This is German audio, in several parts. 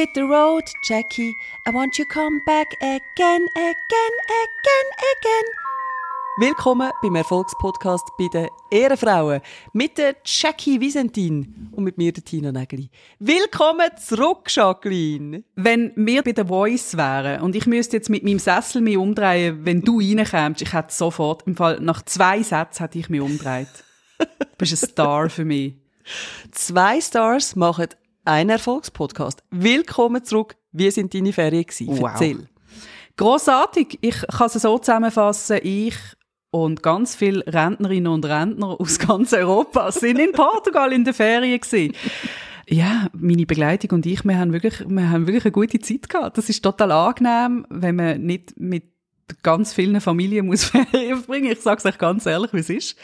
Hit the road, Jackie. I want you come back again, again, again, again. Willkommen beim Erfolgspodcast bei den Ehrenfrauen mit der Jackie Visentin und mit mir, der Tina Nägeli. Willkommen zurück, Jacqueline. Wenn wir bei der Voice wären und ich müsste jetzt mit meinem Sessel mich umdrehen, wenn du reinkommst, ich hätte sofort, im Fall nach zwei Sätzen hätte ich mich umdreht. Du bist ein Star für mich. Zwei Stars machen einen Erfolgspodcast. Willkommen zurück. Wie sind deine Ferien gewesen? Wow. Erzähl. Grossartig. Ich kann es so zusammenfassen. Ich und ganz viele Rentnerinnen und Rentner aus ganz Europa sind in Portugal in der Ferien gewesen. Ja, meine Begleitung und ich, wir haben wirklich, wir haben wirklich eine gute Zeit gehabt. Das ist total angenehm, wenn man nicht mit ganz vielen Familien muss Ferien verbringen. Ich sage es euch ganz ehrlich, wie es ist.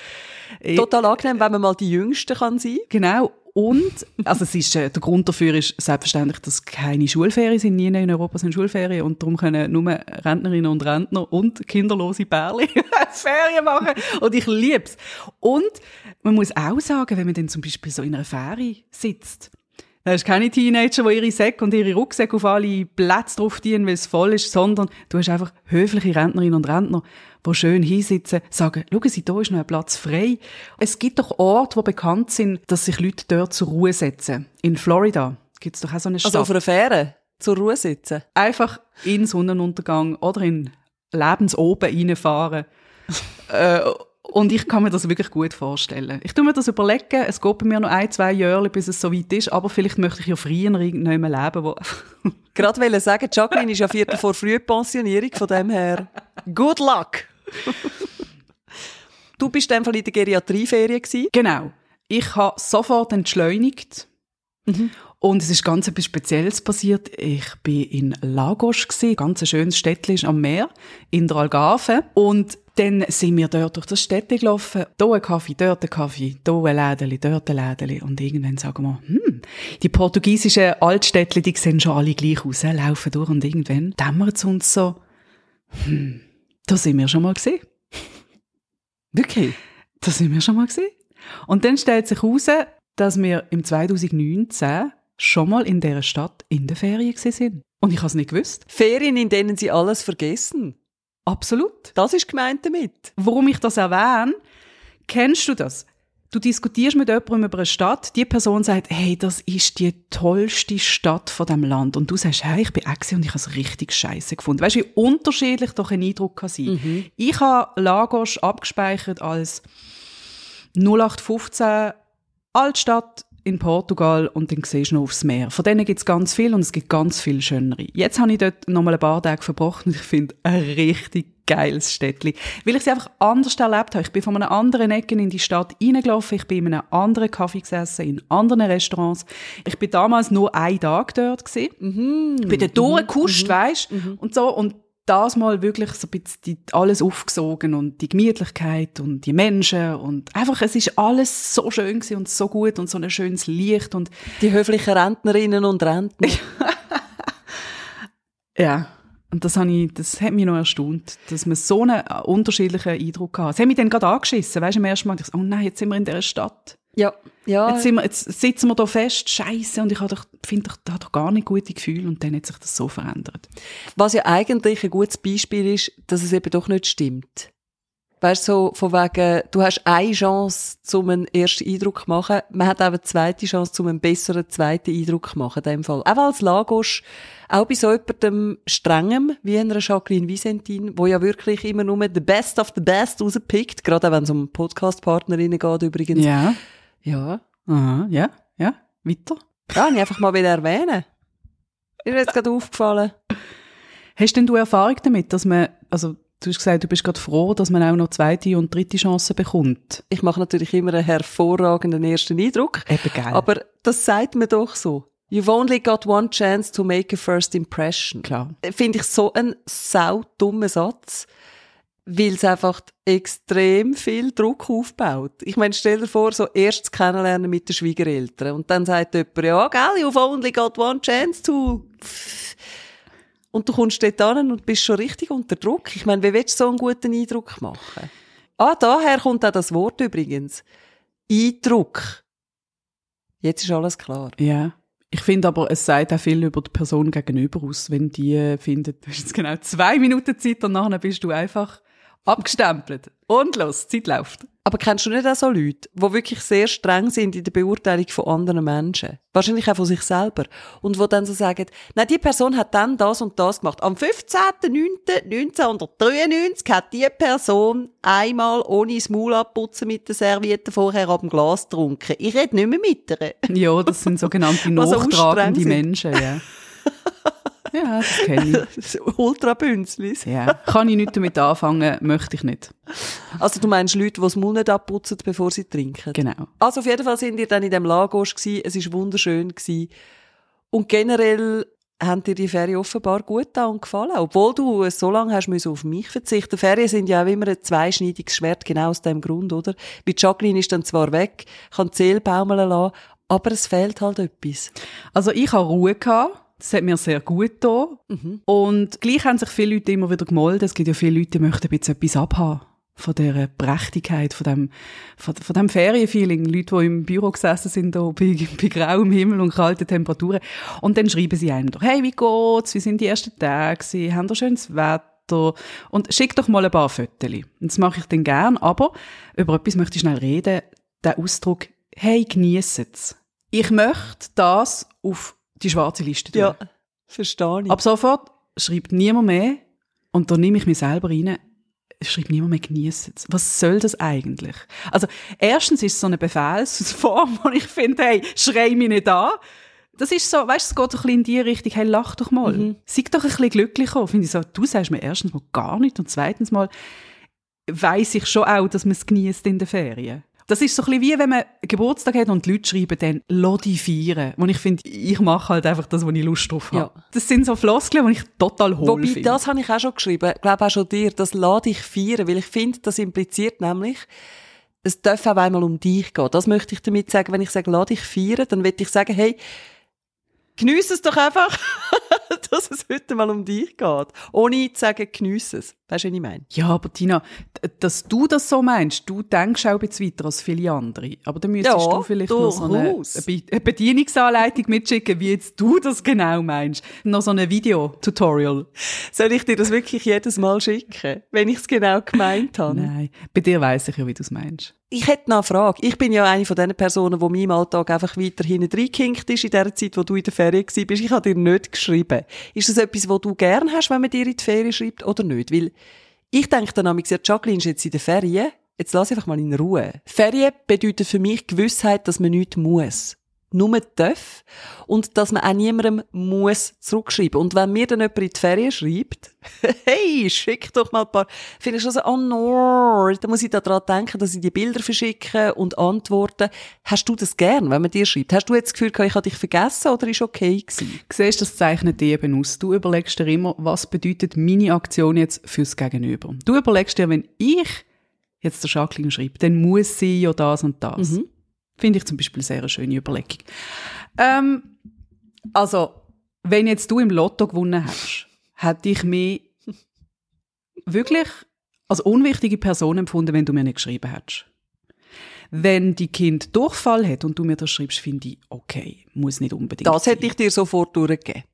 Total angenehm, wenn man mal die Jüngste kann sein. Genau. Und, also es ist, äh, der Grund dafür ist selbstverständlich, dass keine Schulferien sind. Nie in Europa sind Schulferien. Und darum können nur Rentnerinnen und Rentner und kinderlose Pärchen Ferien machen. Und ich lieb's. Und man muss auch sagen, wenn man dann zum Beispiel so in einer Ferie sitzt, da hast keine Teenager, die ihre Säcke und ihre Rucksäcke auf alle Plätze drauf dienen, weil es voll ist, sondern du hast einfach höfliche Rentnerinnen und Rentner, die schön hinsitzen, sagen, schauen Sie, da ist noch ein Platz frei. Es gibt doch Orte, die bekannt sind, dass sich Leute dort zur Ruhe setzen. In Florida gibt es doch auch so eine Stadt. Also auf einer Fähre zur Ruhe sitzen. Einfach in Sonnenuntergang oder in Lebensoben reinfahren. äh, und ich kann mir das wirklich gut vorstellen. Ich tue mir das überlegen. Es geht bei mir noch ein, zwei Jahre, bis es so weit ist. Aber vielleicht möchte ich ja früher irgendwann mal leben, wo... Gerade wollte sagen, Jacqueline ist ja viertel vor Frühpensionierung, von dem her good luck. du bist in dem Fall in der Geriatrieferien gewesen. Genau. Ich habe sofort entschleunigt. Mhm. Und es ist ganz etwas Spezielles passiert. Ich bin in Lagos gsi, ganz ein schönes Städtchen am Meer in der Algarve. Und dann sind wir dort durch das Städtchen gelaufen. Da ein Kaffee, dort ein Kaffee, da ein Lädeli, dort ein Lädeli. Und irgendwann sagen wir, hm, die portugiesischen Altstädtchen, die sehen schon alle gleich aus, äh, laufen durch. Und irgendwann dämmert es uns so, hm, da sind wir schon mal gesehen. Wirklich? Da sind wir schon mal gesehen. Und dann stellt sich heraus, dass wir im 2019 schon mal in dieser Stadt in der Ferien sind. Und ich habe es nicht gewusst. Ferien, in denen sie alles vergessen. Absolut. Das ist gemeint damit. Warum ich das erwähne, kennst du das? Du diskutierst mit jemandem über eine Stadt, die Person sagt, hey, das ist die tollste Stadt von dem Land. Und du sagst, hey, ich bin auch und ich habe es richtig scheiße gefunden. Weißt du, wie unterschiedlich doch ein Eindruck kann sein. Mhm. Ich habe Lagos abgespeichert als 0815 Altstadt in Portugal und dann siehst du noch aufs Meer. Von denen gibt es ganz viel und es gibt ganz viel schönere. Jetzt habe ich dort nochmal ein paar Tage verbracht und ich finde ein richtig geiles Städtchen. Weil ich sie einfach anders erlebt habe. Ich bin von einer anderen Ecke in die Stadt reingelaufen, ich bin in einem anderen Kaffee gesessen, in anderen Restaurants. Ich bin damals nur einen Tag dort gewesen. Mhm. Bin dort durchgekuscht, mhm. weisst und so und das mal wirklich so ein bisschen alles aufgesogen und die Gemütlichkeit und die Menschen und einfach, es ist alles so schön und so gut und so ein schönes Licht und Die höflichen Rentnerinnen und Rentner. ja. Und das, habe ich, das hat mich noch erstaunt, dass man so einen unterschiedlichen Eindruck hat. Es hat mich dann gerade angeschissen, weißt du, im ersten Mal, ich dachte, oh nein, jetzt sind wir in dieser Stadt. Ja, ja. Jetzt, sind wir, jetzt sitzen wir da fest, scheiße, und ich habe doch, finde, ich habe doch gar nicht gute Gefühle und dann hat sich das so verändert. Was ja eigentlich ein gutes Beispiel ist, dass es eben doch nicht stimmt. Weißt du, so von wegen, du hast eine Chance, um einen ersten Eindruck zu machen. Man hat auch eine zweite Chance, um einen besseren zweiten Eindruck zu machen, in dem Fall. Auch als Lagos, auch bei so jemandem strengem, wie einer Jacqueline Visentin, wo ja wirklich immer nur the best of the best rauspickt, gerade auch wenn es um Podcast-Partnerinnen geht übrigens. Ja. Ja. Aha, ja, ja, weiter. Ja, ich einfach mal wieder erwähnen. Ist mir jetzt gerade aufgefallen. Hast denn du Erfahrung damit, dass man, also du hast gesagt, du bist gerade froh, dass man auch noch zweite und dritte Chancen bekommt? Ich mache natürlich immer einen hervorragenden ersten Eindruck. Eben geil. Aber das sagt mir doch so. You've only got one chance to make a first impression. Klar. Finde ich so einen sau dummen Satz, weil es einfach extrem viel Druck aufbaut. Ich meine, stell dir vor, so erstes Kennenlernen mit den Schwiegereltern und dann sagt jemand, ja, gell, you've only got one chance to... Und du kommst dort an und bist schon richtig unter Druck. Ich meine, wie willst du so einen guten Eindruck machen? Ah, daher kommt auch das Wort übrigens. Eindruck. Jetzt ist alles klar. Ja. Ich finde aber, es sagt auch viel über die Person gegenüber aus, wenn die findet, du hast jetzt genau zwei Minuten Zeit und nachher bist du einfach abgestempelt. Und los, Zeit läuft. Aber kennst du nicht auch so Leute, die wirklich sehr streng sind in der Beurteilung von anderen Menschen? Wahrscheinlich auch von sich selber. Und wo dann so sagen, nein, die Person hat dann das und das gemacht. Am 15.09.1993 hat die Person einmal ohne das Maul abputzen mit der Serviette vorher ab dem Glas getrunken. Ich rede nicht mehr mit ihr. Ja, das sind sogenannte nachtragende Menschen, ja. Ja, das kenne Ultrabünzlis. ich. Ja. Kann ich nicht damit anfangen, möchte ich nicht. Also du meinst Leute, die das Maul nicht abputzen, bevor sie trinken? Genau. Also auf jeden Fall sind wir dann in dem Lagos gsi. Es ist wunderschön gsi. Und generell haben dir die Ferien offenbar gut da und gefallen, obwohl du so lange hast müssen auf mich verzichten. Ferien sind ja auch immer ein zweischneidiges Schwert, genau aus dem Grund, oder? Wie Jacqueline ist dann zwar weg, kann Seele baumeln lassen, aber es fehlt halt etwas. Also ich habe Ruhe gehabt. Das hat mir sehr gut getan. Und gleich haben sich viele Leute immer wieder gemeldet. Es gibt ja viele Leute, die möchten ein bisschen etwas abhaben. Von dieser Prächtigkeit, von dem, von, von dem Ferienfeeling. Leute, die im Büro gesessen sind, da bei, bei grauem Himmel und kalten Temperaturen. Und dann schreiben sie einem doch, hey, wie geht's? Wie sind die ersten Tage? gewesen? Haben ihr schönes Wetter? Und schick doch mal ein paar Fotos. Das mache ich dann gern. Aber über etwas möchte ich schnell reden. Der Ausdruck, hey, genießet's. Ich möchte das auf die schwarze Liste tun. Ja, verstehe ich. Ab sofort schreibt niemand mehr, und da nehme ich mich selber rein, schreibt niemand mehr genießen. Was soll das eigentlich? Also, erstens ist es so eine Befehlsform, wo ich finde, hey, schrei mich nicht an. Das ist so, weißt du, es geht so ein bisschen in die Richtung, hey, lach doch mal. Mhm. Sei doch ein bisschen glücklicher. Finde ich so, du sagst mir erstens mal gar nicht und zweitens mal weiss ich schon auch, dass man es genießt in den Ferien. Das ist so ein bisschen wie, wenn man Geburtstag hat und die Leute schreiben dann, dich feiern. Und ich finde, ich mache halt einfach das, wo ich Lust drauf habe. Ja. Das sind so Floskeln, die ich total hohl Wobei, finde. das habe ich auch schon geschrieben. Ich glaube auch schon dir, das lade ich feiern, weil ich finde, das impliziert nämlich, es darf auch einmal um dich gehen. Das möchte ich damit sagen. Wenn ich sage, lade ich feiern, dann will ich sagen, hey, geniesse es doch einfach, dass es heute mal um dich geht. Ohne zu sagen, geniesse es. Weißt du, was ich meine? Ja, aber Tina, dass du das so meinst, du denkst auch ein bisschen weiter als viele andere. Aber dann müsstest Ja, du vielleicht noch so eine, eine Bedienungsanleitung mitschicken, wie jetzt du das genau meinst. Noch so ein Video-Tutorial. Soll ich dir das wirklich jedes Mal schicken, wenn ich es genau gemeint habe? Nein, bei dir weiss ich ja, wie du es meinst. Ich hätte noch eine Frage. Ich bin ja eine von den Personen, die meinem Alltag einfach weiter hinten reingehinkt ist in der Zeit, wo du in der Ferien warst. Ich habe dir nicht geschrieben. Ist das etwas, was du gern hast, wenn man dir in die Ferien schreibt oder nicht? Weil ich denke dann nämlich, ja, Jacqueline ist jetzt in der Ferien. Jetzt lass einfach mal in Ruhe. Ferien bedeutet für mich Gewissheit, dass man nichts muss. Nur darf. Und dass man auch niemandem muss zurückschreiben. Und wenn mir dann jemand in die Ferien schreibt, hey, schick doch mal ein paar, finde ich schon so, oh no, da muss ich daran denken, dass ich die Bilder verschicke und antworte. Hast du das gern, wenn man dir schreibt? Hast du jetzt das Gefühl, gehabt, ich habe dich vergessen oder ist okay gewesen? Siehst, das zeichnet dich eben aus. Du überlegst dir immer, was bedeutet meine Aktion jetzt fürs Gegenüber. Du überlegst dir, wenn ich jetzt der Jacqueline schreibe, dann muss sie ja das und das. Mhm. Finde ich zum Beispiel sehr eine schöne Überlegung. Ähm, also, wenn jetzt du im Lotto gewonnen hast, hätte ich mich wirklich als unwichtige Person empfunden, wenn du mir nicht geschrieben hättest. Wenn die Kind Durchfall hat und du mir das schreibst, finde ich, okay, muss nicht unbedingt Das sein. hätte ich dir sofort durchgegeben.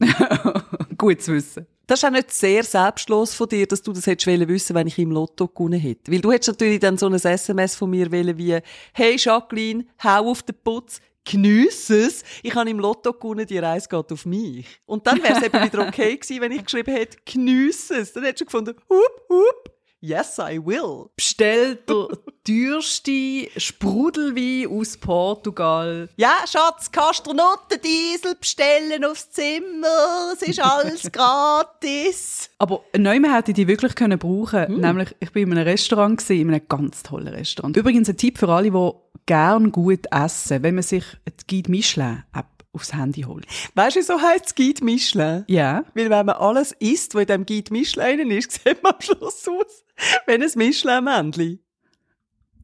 Gut zu wissen. Das ist auch nicht sehr selbstlos von dir, dass du das hättest wollen wissen, wenn ich im Lotto gewonnen hätte. Weil du hättest natürlich dann so ein SMS von mir wollen wie, hey Jacqueline, hau auf den Putz, geniesse es, ich habe im Lotto gewonnen, die Reise geht auf mich. Und dann wäre es eben wieder okay gewesen, wenn ich geschrieben hätte, geniesse es. Dann hättest du gefunden, hup, hup, yes I will. Bestell der teuerste Sprudelwein aus Portugal. Ja, Schatz, kannst du noch den Diesel bestellen aufs Zimmer? Es ist alles gratis. Aber neu hätte ich die wirklich können brauchen Nämlich, ich bin in einem Restaurant, gewesen, in einem ganz tollen Restaurant. Übrigens ein Tipp für alle, die gern gut essen, wenn man sich die Guide Michelin-App aufs Handy holt. Weißt du, so heisst es Guide Michelin? Ja. Weil wenn man alles isst, was in diesem Guide Michelin ist, sieht man am Schluss aus wie ein Michelin-Männchen.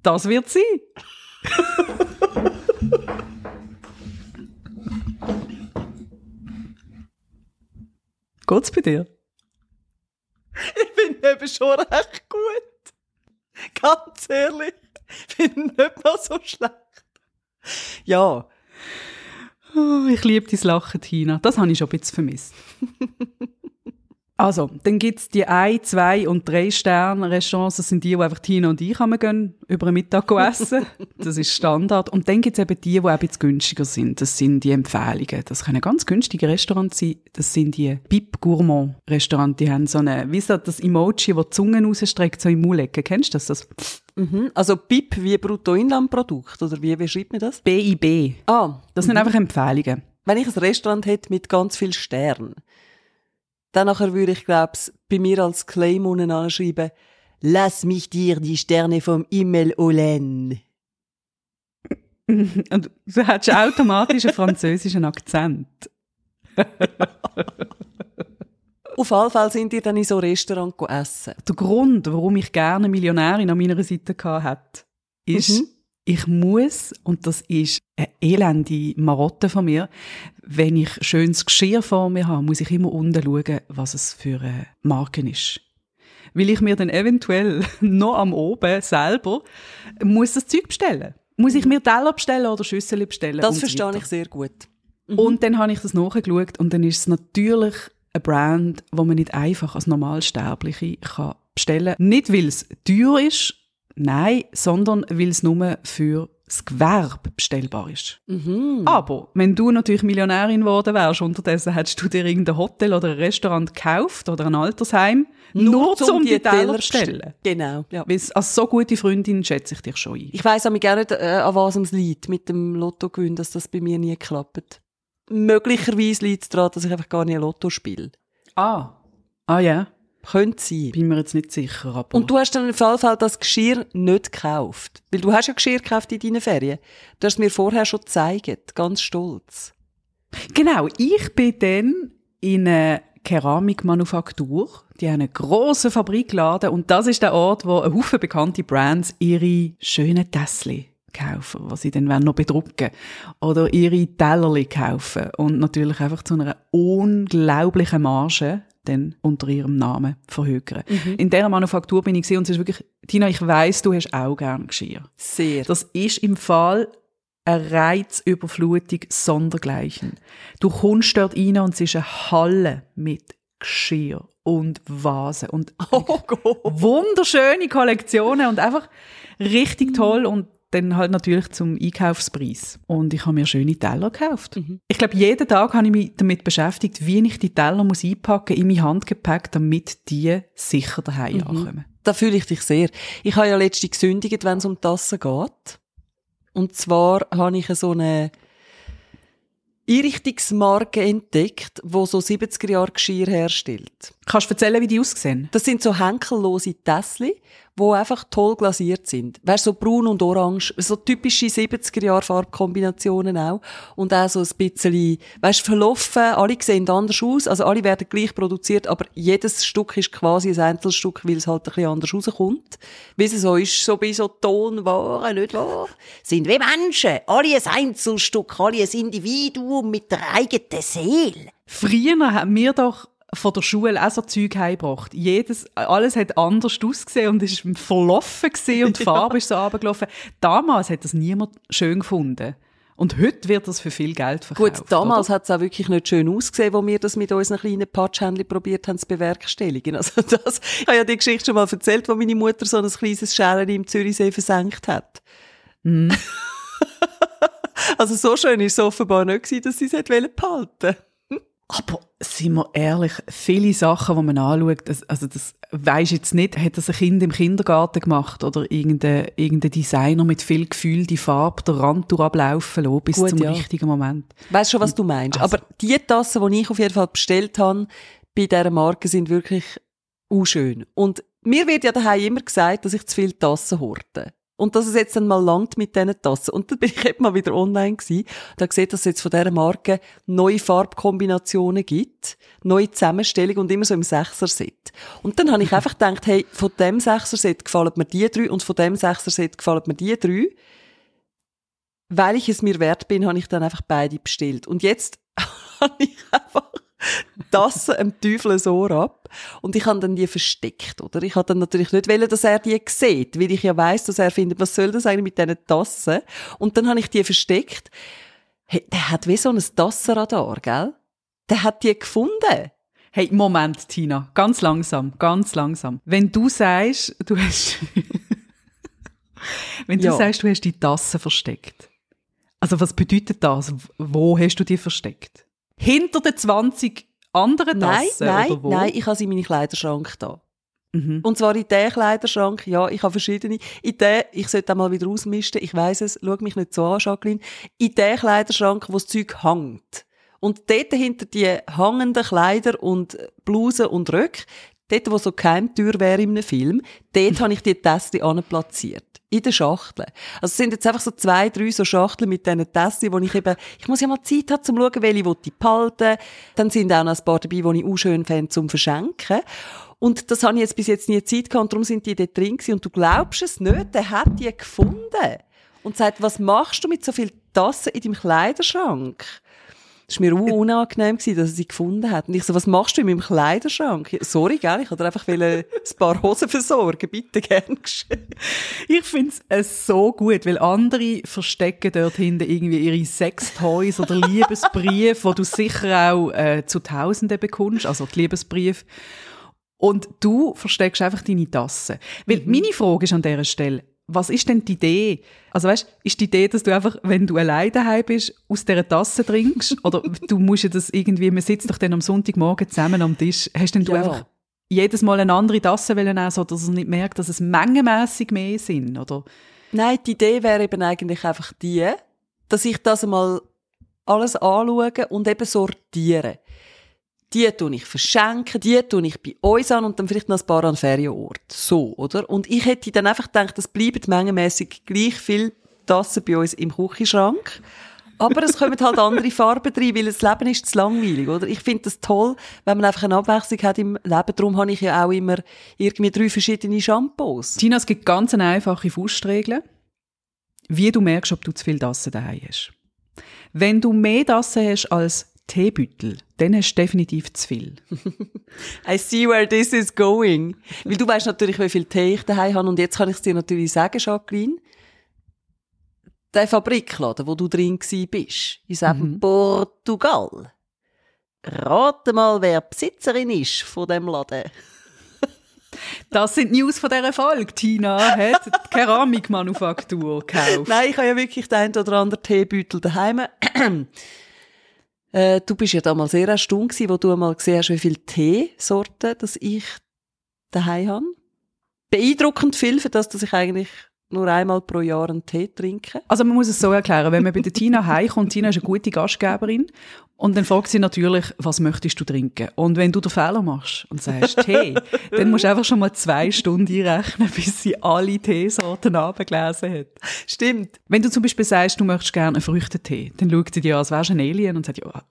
Das wird sein. Geht's bei dir? Ich finde eben schon recht gut. Ganz ehrlich. Ich finde ihn nicht mal so schlecht. Ja. Oh, ich liebe dein Lachen, Tina. Das habe ich schon ein bisschen vermisst. Also, dann gibt's die ein, zwei und drei Sterne Restaurants. Das sind die, wo einfach Tina und ich haben gehen, über den Mittag essen. Das ist Standard. Und dann gibt's eben die, die auch ein bisschen günstiger sind. Das sind die Empfehlungen. Das können ganz günstige Restaurants sein. Das sind die Bip Gourmand Restaurants. Die haben so eine, wie so das Emoji, wo die Zunge rausstreckt, so im Maulecken. Kennst du das? das Mhm. Also BIP wie Bruttoinlandprodukt, oder wie, wie schreibt man das? BIB. Ah, Das sind einfach Empfehlungen. wenn ich ein Restaurant hätte mit ganz viel Sternen, dann nachher würde ich, glaub's, bei mir als Claim unten anschreiben, lass mich dir die Sterne vom Himmel holen. Und du hättest automatisch einen französischen Akzent. Auf alle Fälle sind die dann in so Restaurants go essen. Der Grund, warum ich gerne eine Millionärin an meiner Seite hatte, ist, Mhm. ich muss, und das ist eine elende Marotte von mir, wenn ich schönes Geschirr vor mir habe, muss ich immer unten schauen, was es für eine Marke ist. Weil ich mir dann eventuell noch am Oben selber muss das Zeug bestellen. Muss ich mir Teller bestellen oder Schüssel bestellen? Das so verstehe ich sehr gut. Und dann habe ich das nachgeschaut und dann ist es natürlich eine Brand, wo man nicht einfach als Normalsterbliche kann bestellen kann. Nicht, weil es teuer ist, nein, sondern weil es nur für das Gewerbe bestellbar ist. Mhm. Aber wenn du natürlich Millionärin geworden wärst, unterdessen hättest du dir irgendein Hotel oder ein Restaurant gekauft oder ein Altersheim, nur, um die Teller zu bestellen. Genau. Ja. Weil als so gute Freundin schätze ich dich schon ein. Ich weiss aber gar nicht, äh, an was es liegt mit dem Lottogewinn, dass das bei mir nie klappt. Möglicherweise liegt es daran, dass ich einfach gar nicht Lotto spiele. Ah. Ah ja. Könnte sein. Bin mir jetzt nicht sicher, aber... Und du hast dann im Fall das Geschirr nicht gekauft. Weil du hast ja Geschirr gekauft in deinen Ferien. Du hast es mir vorher schon gezeigt. Ganz stolz. Genau, ich bin dann in eine Keramikmanufaktur. Die haben einen grossen Fabrikladen und das ist der Ort, wo ein Haufen bekannte Brands ihre schönen Tässchen kaufen, was sie dann noch bedrucken oder ihre Tellerli kaufen und natürlich einfach zu einer unglaublichen Marge dann unter ihrem Namen verhökern. In dieser Manufaktur bin ich gesehen und es ist wirklich, Tina, ich weiss, du hast auch gern Geschirr. Sehr. Das ist im Fall eine Reizüberflutung sondergleichen. Du kommst dort rein und es ist eine Halle mit Geschirr und Vasen und oh wunderschöne Kollektionen und einfach richtig toll und dann halt natürlich zum Einkaufspreis. Und ich habe mir schöne Teller gekauft. Ich glaube, jeden Tag habe ich mich damit beschäftigt, wie ich die Teller muss einpacken in mein Handgepäck, damit die sicher daheim ankommen. Da fühle ich dich sehr. Ich habe ja letztens gesündigt, wenn es um Tassen geht. Und zwar habe ich so eine Einrichtungsmarke entdeckt, wo so 70er Jahre Geschirr herstellt. Kannst du erzählen, wie die aussehen? Das sind so henkellose Tässchen, wo einfach toll glasiert sind. Weißt so braun und orange, so typische 70er Jahre Farbkombinationen auch. Und auch so ein bisschen, weißt verlaufen, alle sehen anders aus, also alle werden gleich produziert, aber jedes Stück ist quasi ein Einzelstück, weil es halt ein bisschen anders rauskommt. Wie es so ist, so bei so Tonwaren, nicht wahr? Sind wie Menschen, alle ein Einzelstück, alle ein Individuum mit der eigenen Seele. Früher haben wir doch von der Schule auch so Zeug heimgebracht. Jedes, alles hat anders ausgesehen und ist verlaufen gesehen und die Farbe ist so runtergelaufen. Damals hat das niemand schön gefunden. Und heute wird das für viel Geld verkauft. Gut, damals hat es auch wirklich nicht schön ausgesehen, wo wir das mit unseren kleinen Patschhändchen probiert haben zu bewerkstelligen. Also das, ich habe ja die Geschichte schon mal erzählt, wo meine Mutter so ein kleines Schälen im Zürichsee versenkt hat. Mhm. also so schön ist es offenbar nicht gewesen, dass sie es behalten Aber sind wir ehrlich, viele Sachen, die man anschaut, das, also das weisst jetzt nicht, hat das ein Kind im Kindergarten gemacht oder irgendein, irgendein Designer mit viel Gefühl die Farbe der Rand ablaufen lassen, bis Gut, zum ja. richtigen Moment. Weißt schon, was du meinst. Also- Aber die Tassen, die ich auf jeden Fall bestellt habe, bei dieser Marke, sind wirklich unschön. Und mir wird ja daheim immer gesagt, dass ich zu viele Tassen horte. Und dass es jetzt dann mal langt mit diesen Tassen. Und dann bin ich eben mal wieder online gewesen. Da gesehen, dass es jetzt von dieser Marke neue Farbkombinationen gibt, neue Zusammenstellung und immer so im Sechser-Set. Und dann habe ich einfach gedacht, hey, von dem Sechser-Set gefallen mir die drei und von dem Sechser-Set gefallen mir die drei weil ich es mir wert bin, habe ich dann einfach beide bestellt. Und jetzt habe ich einfach das am Teufel so ab. Und ich habe dann die versteckt, oder? Ich habe dann natürlich nicht wollen, dass er die sieht, weil ich ja weiss, dass er findet, was soll das eigentlich mit diesen Tassen? Und dann habe ich die versteckt. Hey, der hat wie so ein Tassenradar, gell? Der hat die gefunden. Hey, Moment, Tina. Ganz langsam, ganz langsam. Wenn du sagst, du hast, wenn du Ja. sagst, du hast die Tasse versteckt. Also, was bedeutet das? Wo hast du die versteckt? Hinter den 20 anderen Nein, Tassen? nein, oder wo? nein, ich habe sie in meinen Kleiderschrank da. Mhm. Und zwar in den Kleiderschrank, ja, ich habe verschiedene. In den, ich sollte auch mal wieder ausmisten, ich weiss es, schau mich nicht so an, Jacqueline. In den Kleiderschrank, wo das Zeug hängt. Und dort hinter die hängenden Kleider und Blusen und Röcke, dort, wo so Geheimtür wäre in einem Film, dort habe ich die Tässchen platziert. In den Schachteln. Also es sind jetzt einfach so zwei, drei so Schachteln mit diesen Tässchen, wo ich eben, ich muss ja mal Zeit haben, zum zu schauen, welche ich behalten Dann sind auch noch ein paar dabei, die ich auch schön fände, zum Verschenken. Und das habe ich jetzt bis jetzt nie Zeit gehabt, und darum sind die dort drin gewesen. Und du glaubst es nicht, der hat die gefunden. Und sagt, was machst du mit so viel Tassen in deinem Kleiderschrank? Das war mir auch unangenehm, gewesen, dass er sie gefunden hat. Und ich so, was machst du in meinem Kleiderschrank? Sorry, gell? Ich wollte einfach ein paar Hosen versorgen. Bitte gern geschehen. Ich finde es so gut, weil andere verstecken dort hinten irgendwie ihre Sextoys oder Liebesbriefe, wo du sicher auch äh, zu Tausenden bekommst, also die Liebesbriefe. Und du versteckst einfach deine Tasse. Weil meine Frage ist an dieser Stelle, was ist denn die Idee? Also weißt, ist die Idee, dass du einfach, wenn du alleine daheim bist, aus dieser Tasse trinkst? Oder du musst ja das irgendwie, man sitzt doch dann am Sonntagmorgen zusammen am Tisch, hast denn du Ja. einfach jedes Mal eine andere Tasse wollen nehmen, so dass er nicht merkt, dass es mengenmässig mehr sind, oder? Nein, die Idee wäre eben eigentlich einfach die, dass ich das einmal alles anschaue und eben sortiere. Die tue ich verschenken, die tue ich bei uns an und dann vielleicht noch ein paar an Ferienort. So, oder? Und ich hätte dann einfach gedacht, es bleiben mengenmässig gleich viel Tassen bei uns im Küchenschrank. Aber es kommen halt andere Farben rein, weil das Leben ist zu langweilig, oder? Ich finde das toll, wenn man einfach eine Abwechslung hat im Leben. Darum habe ich ja auch immer irgendwie drei verschiedene Shampoos. Tina, es gibt ganz eine einfache Faustregel, wie du merkst, ob du zu viel Tassen daheim hast. Wenn du mehr Tassen hast als Teebüttel, dann hast du definitiv zu viel. I see where this is going. Weil du weißt natürlich, wie viel Tee ich daheim habe. Und jetzt kann ich es dir natürlich sagen, Jacqueline. Der Fabrikladen, wo du drin bist, in diesem Portugal. Rate mal, wer Besitzerin ist von dem Laden. Das sind die News von dieser Folge. Tina hat die Keramikmanufaktur gekauft. Nein, ich habe ja wirklich den einen oder anderen Teebeutel daheim. Äh, du bist ja damals sehr erstaunt gewesen, wo du einmal gesehen hast, wie viele Teesorten, dass ich daheim habe. Beeindruckend viel, für das, dass ich eigentlich nur einmal pro Jahr einen Tee trinke. Also man muss es so erklären, wenn man bei der Tina heimkommt, Tina ist eine gute Gastgeberin und dann fragt sie natürlich, was möchtest du trinken? Und wenn du den Fehler machst und sagst Tee, dann musst du einfach schon mal zwei Stunden einrechnen, bis sie alle Teesorten abgelesen hat. Stimmt. Wenn du zum Beispiel sagst, du möchtest gerne einen Früchtetee, dann schaut sie dir an, als wärst du ein Alien und sagt, ja,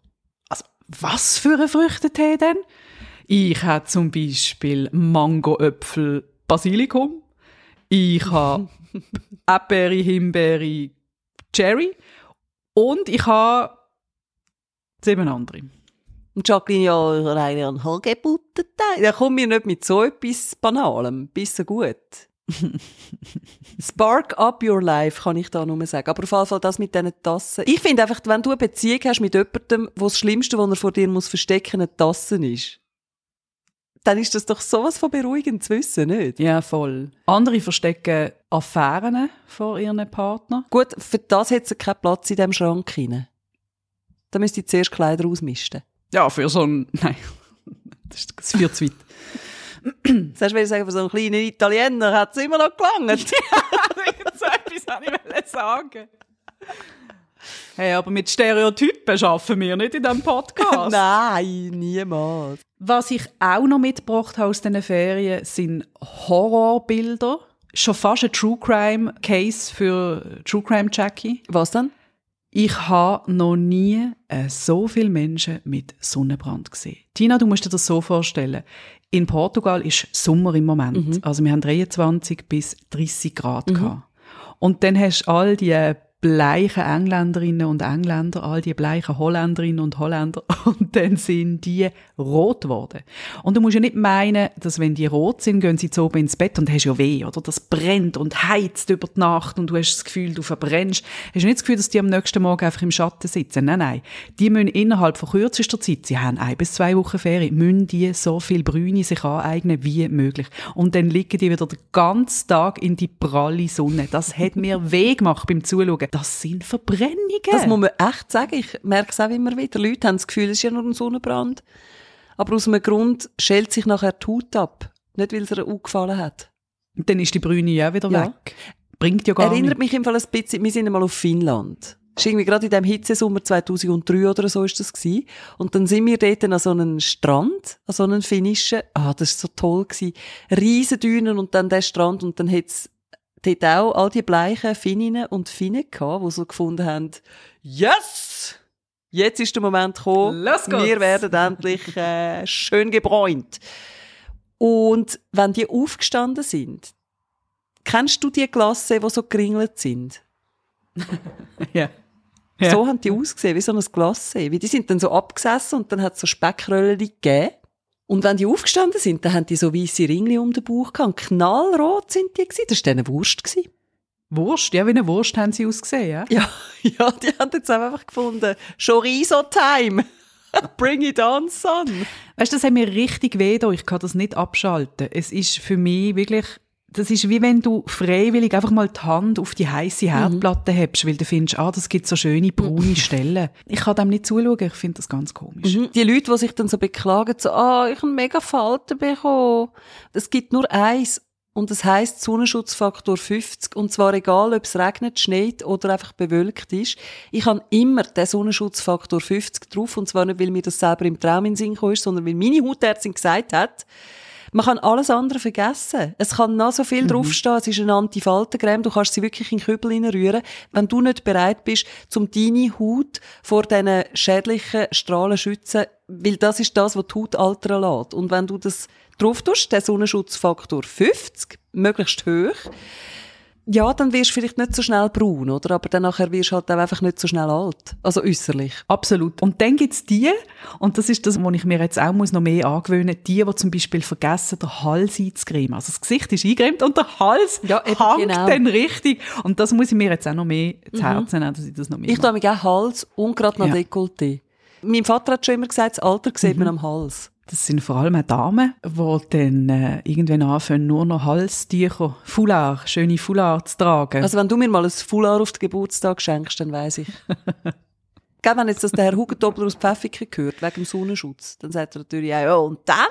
also, was für ein Früchtetee denn? Ich habe zum Beispiel Mango, Äpfel, Basilikum. Ich habe Erdbeere, Himbeere, Cherry. Und ich habe sieben andere. Und Jacqueline, ja, rein an Hagebutten-Teil. Ja, komm mir nicht mit so etwas Banalem. Bisschen gut. Spark up your life, kann ich da nur sagen. Aber auf jeden Fall das mit diesen Tassen. Ich finde einfach, wenn du eine Beziehung hast mit jemandem, wo das Schlimmste, was er vor dir muss verstecken, eine Tasse ist, dann ist das doch sowas von beruhigend zu wissen, nicht? Ja, voll. Andere verstecken Affären vor ihren Partner. Gut, für das hat sie keinen Platz in diesem Schrank rein. Da müsste ich zuerst Kleider ausmisten. Ja, für so ein... Nein, das ist das viel zu weit. Sagst du, sagen, für so einen kleinen Italiener hat es immer noch gelangt. so etwas wollte ich sagen. Hey, aber mit Stereotypen schaffen wir nicht in diesem Podcast. Nein, niemals. Was ich auch noch mitgebracht habe aus diesen Ferien, sind Horrorbilder. Schon fast ein True Crime Case für True Crime Jackie. Was dann? Ich habe noch nie äh, so viele Menschen mit Sonnenbrand gesehen. Tina, du musst dir das so vorstellen. In Portugal ist Sommer im Moment. Also wir haben 23 bis 30 Grad gehabt. Und dann hast du all die bleichen Engländerinnen und Engländer, all die bleichen Holländerinnen und Holländer, und dann sind die rot geworden. Und du musst ja nicht meinen, dass wenn die rot sind, gehen sie zu oben ins Bett und hast ja weh, oder? Das brennt und heizt über die Nacht und du hast das Gefühl, du verbrennst. Hast du nicht das Gefühl, dass die am nächsten Morgen einfach im Schatten sitzen? Nein, nein. Die müssen innerhalb von kürzester Zeit, sie haben ein bis zwei Wochen Ferien, müssen die so viel Brüne sich aneignen wie möglich. Und dann liegen die wieder den ganzen Tag in die pralle Sonne. Das hat mir weh gemacht beim Zuschauen. Das sind Verbrennungen. Das muss man echt sagen. Ich merke es auch immer wieder. Leute haben das Gefühl, es ist ja nur ein Sonnenbrand. Aber aus einem Grund schält sich nachher die Haut ab. Nicht, weil es ihr auch gefallen hat. Und dann ist die Brüne ja wieder ja. weg. Bringt ja gar Erinnert mich im Fall ein bisschen, wir sind einmal auf Finnland. Das ist irgendwie gerade in dem Hitzesommer 2003 oder so ist das gewesen. Und dann sind wir dort an so einem Strand, an so einem finnischen. Ah, das ist so toll gewesen. Riesendünen und dann der Strand und dann hat's dort auch all die bleichen Finninnen und Finnen gehabt, die so gefunden haben, yes! Jetzt ist der Moment gekommen. Wir werden endlich äh, schön gebräunt. Und wenn die aufgestanden sind, kennst du die Glasse, die so geringelt sind? ja. ja. So haben die ausgesehen, wie so ein Glasse. Wie die sind dann so abgesessen und dann hat es so Speckröllchen gegeben. Und wenn die aufgestanden sind, dann haben die so weiße Ringli um den Bauch gehabt. Knallrot sind die gewesen. Das war eine Wurst. Gewesen. Wurst? Ja, wie eine Wurst haben sie ausgesehen, ja? Ja, ja die haben jetzt einfach gefunden, Chorizo-Time. Bring it on, son. Weißt du, das hat mir richtig weh Ich kann das nicht abschalten. Es ist für mich wirklich das ist wie wenn du freiwillig einfach mal die Hand auf die heiße mhm. Herdplatte mhm. hebst, weil du findest, ah, das gibt so schöne braune Stellen. Ich kann dem nicht zuschauen, ich finde das ganz komisch. Mhm. Die Leute, die sich dann so beklagen, so, ah, ich habe mega Falten bekommen. Es gibt nur eins und das heißt Sonnenschutzfaktor 50 und zwar egal, ob es regnet, schneit oder einfach bewölkt ist. Ich habe immer den Sonnenschutzfaktor 50 drauf und zwar nicht, weil mir das selber im Traum in Sinn kam, sondern weil meine Hautärztin gesagt hat, man kann alles andere vergessen. Es kann noch so viel mhm. draufstehen. Es ist eine Antifaltencreme. Du kannst sie wirklich in den Kübel reinrühren. Wenn du nicht bereit bist, um deine Haut vor diesen schädlichen Strahlen zu schützen, weil das ist das, was die Haut altern lässt. Und wenn du das drauf tust, der Sonnenschutzfaktor 50, möglichst hoch, ja, dann wirst du vielleicht nicht so schnell braun, oder? Aber dann nachher wirst du halt auch einfach nicht so schnell alt. Also äußerlich. Absolut. Und dann gibt's die, und das ist das, was ich mir jetzt auch muss noch mehr angewöhnen die, die zum Beispiel vergessen, den Hals einzucremen. Also das Gesicht ist eingecremt und der Hals ja, hängt genau. dann richtig. Und das muss ich mir jetzt auch noch mehr zu mhm. Herzen nehmen, dass ich das noch mehr Ich tue mir auch Hals und gerade noch ja. Dekolleté. Mein Vater hat schon immer gesagt, das Alter sieht mhm. man am Hals. Das sind vor allem Damen, die dann äh, irgendwann anfangen, nur noch Halstücher, Foulard, schöne Foulard zu tragen. Also wenn du mir mal ein Foulard auf den Geburtstag schenkst, dann weiss ich. Gell, wenn jetzt das der Herr Hugentobler aus Pfäffiken hört, wegen dem Sonnenschutz, dann sagt er natürlich auch, ja, und dann?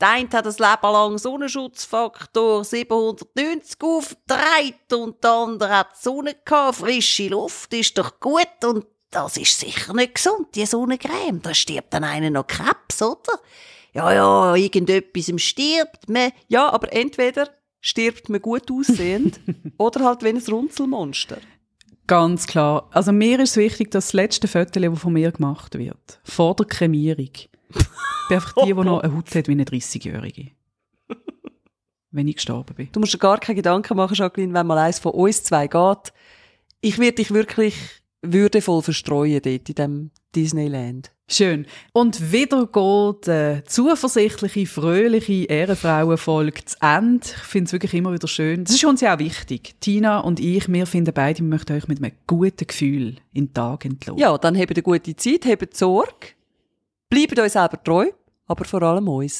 Der eine hat das Leben lang Sonnenschutzfaktor 790 aufgedreht und der andere hat Sonne gehabt, frische Luft, ist doch gut und das ist sicher nicht gesund, die Sonnencreme. Da stirbt dann einer noch Krebs, oder? Ja, ja, irgendetwas stirbt man. Ja, aber entweder stirbt man gut aussehend oder halt wie ein Runzelmonster. Ganz klar. Also mir ist wichtig, dass das letzte Foto, das von mir gemacht wird, vor der Kremierung, bin einfach die, die noch eine Haut hat wie eine 30-Jährige. wenn ich gestorben bin. Du musst dir gar keine Gedanken machen, Jacqueline, wenn mal eins von uns zwei geht. Ich werde dich wirklich würdevoll verstreuen dort in dem Disneyland. Schön. Und wieder geht äh, zuversichtliche, fröhliche Ehrenfrauenfolge zu Ende. Ich finde es wirklich immer wieder schön. Das ist uns ja auch wichtig. Tina und ich, wir finden beide, wir möchten euch mit einem guten Gefühl in den Tag entlassen. Ja, dann habt eine gute Zeit, habt Sorge, bleibt euch selber treu, aber vor allem uns.